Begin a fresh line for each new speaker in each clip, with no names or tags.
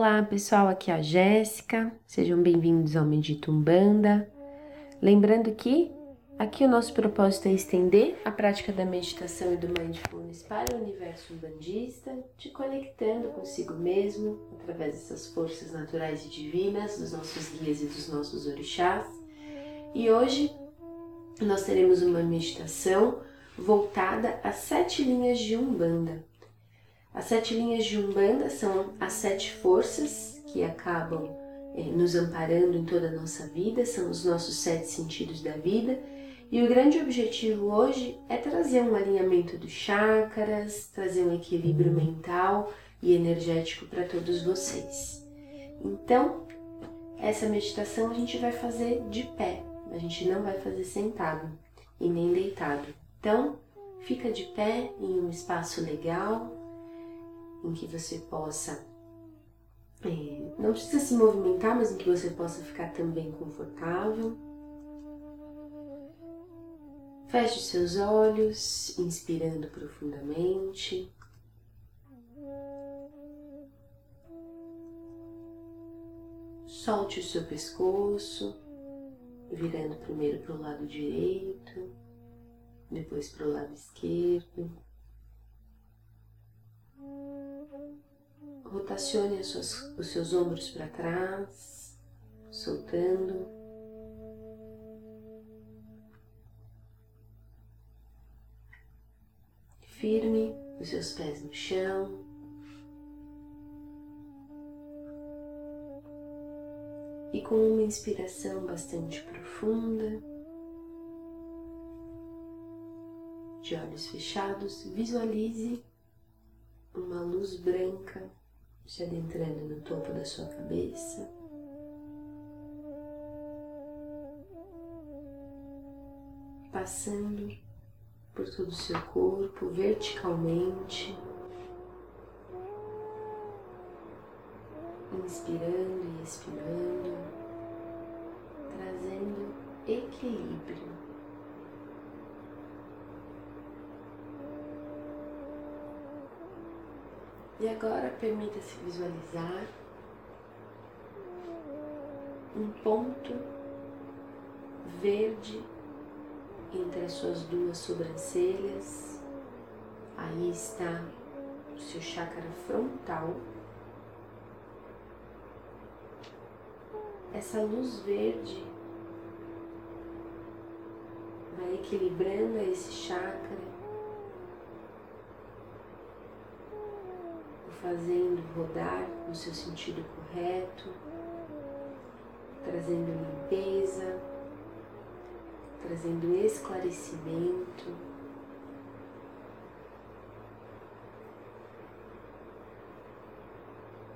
Olá pessoal, aqui é a Jéssica, sejam bem-vindos ao Medito Umbanda. Lembrando que aqui o nosso propósito é estender a prática da meditação e do mindfulness para o universo umbandista, te conectando consigo mesmo através dessas forças naturais e divinas, dos nossos guias e dos nossos orixás. E hoje nós teremos uma meditação voltada às sete linhas de Umbanda. As sete linhas de Umbanda são as sete forças que acabam eh, nos amparando em toda a nossa vida, são os nossos sete sentidos da vida. E o grande objetivo hoje é trazer um alinhamento dos chakras, trazer um equilíbrio mental e energético para todos vocês. Então, essa meditação a gente vai fazer de pé, a gente não vai fazer sentado e nem deitado. Então, fica de pé em um espaço legal, em que você possa, é, não precisa se movimentar, mas em que você possa ficar também confortável. Feche seus olhos, inspirando profundamente. Solte o seu pescoço, virando primeiro para o lado direito, depois para o lado esquerdo. Rotacione suas, os seus ombros para trás, soltando. Firme os seus pés no chão. E com uma inspiração bastante profunda, de olhos fechados, visualize uma luz branca se adentrando no topo da sua cabeça. Passando por todo o seu corpo verticalmente, inspirando e expirando, trazendo equilíbrio. E agora permita-se visualizar um ponto verde entre as suas duas sobrancelhas. Aí está o seu chakra frontal. Essa luz verde vai equilibrando esse chakra fazendo rodar no seu sentido correto, trazendo limpeza, trazendo esclarecimento.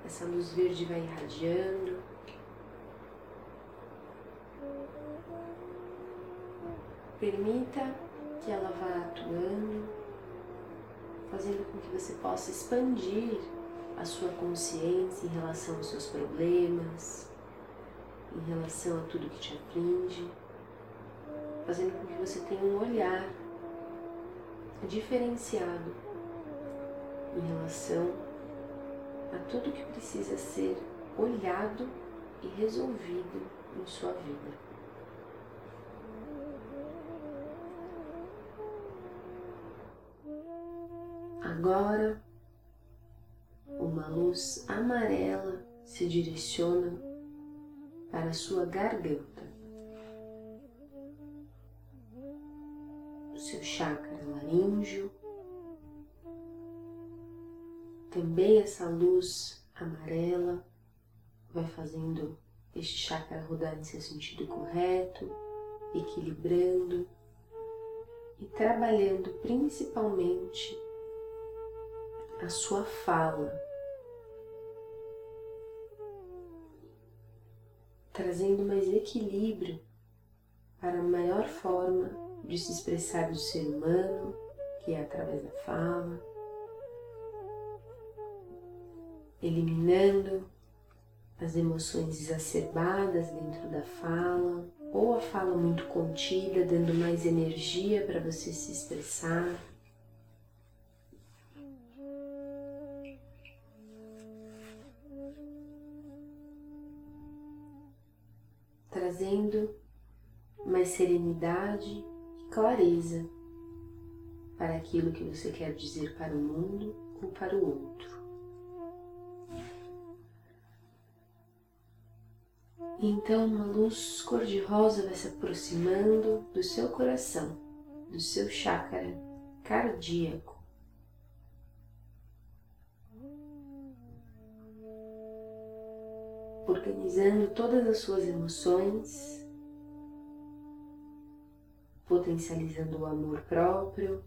Essa luz verde vai irradiando. Permita que ela vá atuando, fazendo com que você possa expandir a sua consciência em relação aos seus problemas, em relação a tudo que te aflige, fazendo com que você tenha um olhar diferenciado em relação a tudo que precisa ser olhado e resolvido em sua vida. Agora uma luz amarela se direciona para a sua garganta. O seu chakra laríngeo. Também essa luz amarela vai fazendo este chakra rodar em seu sentido correto, equilibrando e trabalhando principalmente a sua fala trazendo mais equilíbrio para a maior forma de se expressar do ser humano, que é através da fala, eliminando as emoções exacerbadas dentro da fala, ou a fala muito contida, dando mais energia para você se expressar. Trazendo mais serenidade e clareza para aquilo que você quer dizer para o mundo ou para o outro. Então uma luz cor-de-rosa vai se aproximando do seu coração, do seu chakra cardíaco. Organizando todas as suas emoções, potencializando o amor próprio,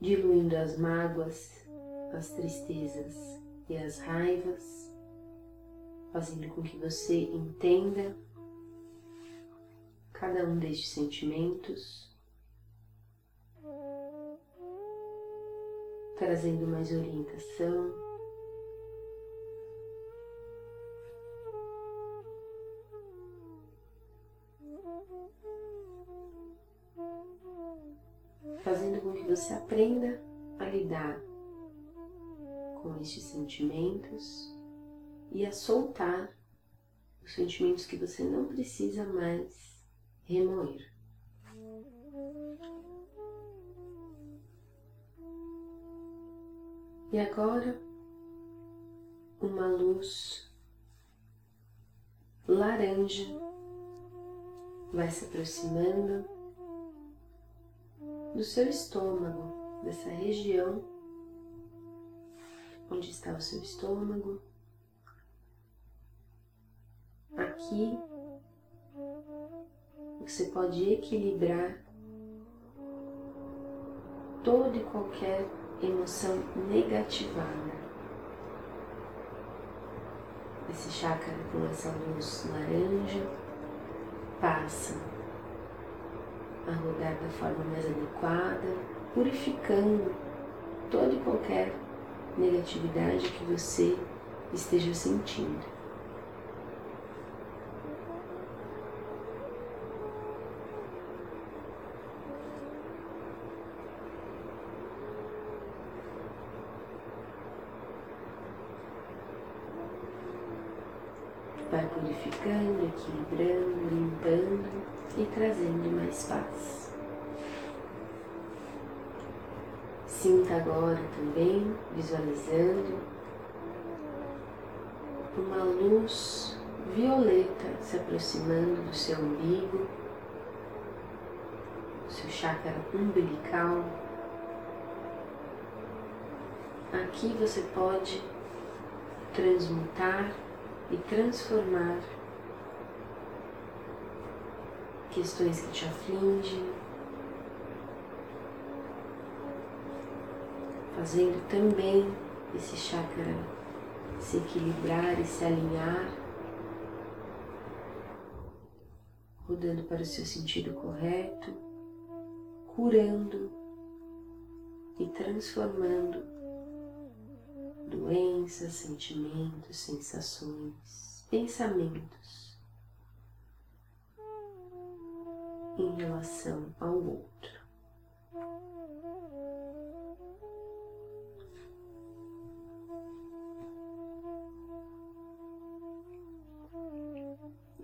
diluindo as mágoas, as tristezas e as raivas fazendo com que você entenda cada um destes sentimentos, trazendo mais orientação. Você aprenda a lidar com estes sentimentos e a soltar os sentimentos que você não precisa mais remoer. E agora, uma luz laranja vai se aproximando do seu estômago, dessa região onde está o seu estômago. Aqui você pode equilibrar toda e qualquer emoção negativada. Esse chakra com essa luz laranja passa a rodar da forma mais adequada, purificando toda e qualquer negatividade que você esteja sentindo. Vai purificando, equilibrando, limpando e trazendo mais paz. Sinta agora também, visualizando uma luz violeta se aproximando do seu umbigo, do seu chakra umbilical. Aqui você pode transmutar e transformar questões que te afligem, fazendo também esse chakra se equilibrar e se alinhar, rodando para o seu sentido correto, curando e transformando sentimentos, sensações, pensamentos em relação ao outro.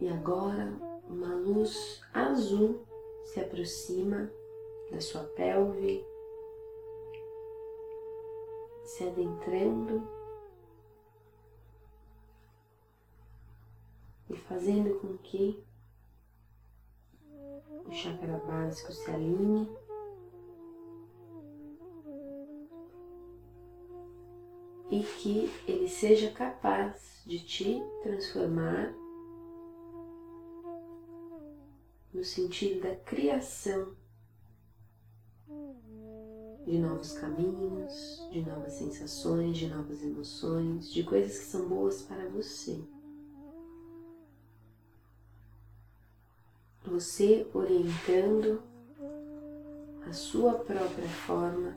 E agora uma luz azul se aproxima da sua pelve, se adentrando e fazendo com que o chakra básico se alinhe. E que ele seja capaz de te transformar no sentido da criação de novos caminhos, de novas sensações, de novas emoções, de coisas que são boas para você. Você orientando a sua própria forma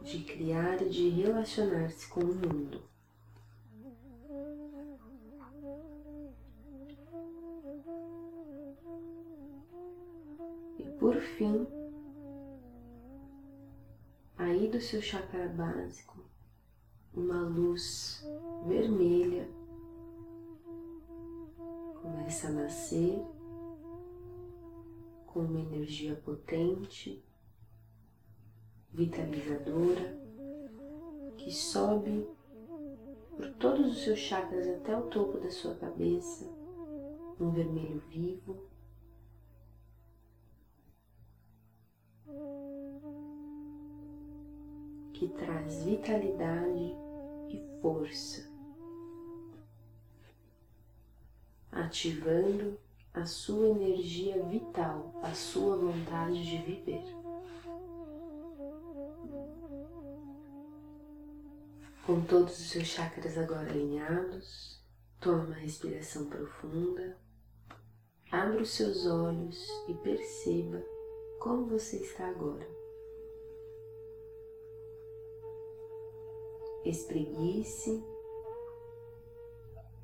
de criar e de relacionar-se com o mundo. E por fim, aí do seu chakra básico, uma luz vermelha começa a nascer com uma energia potente, vitalizadora, que sobe por todos os seus chakras até o topo da sua cabeça, um vermelho vivo. Que traz vitalidade e força, ativando a sua energia vital, a sua vontade de viver. Com todos os seus chakras agora alinhados, toma uma respiração profunda, abra os seus olhos e perceba como você está agora. Espreguice,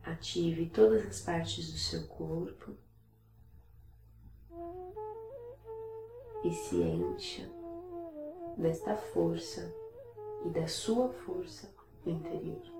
ative todas as partes do seu corpo e se encha desta força e da sua força interior.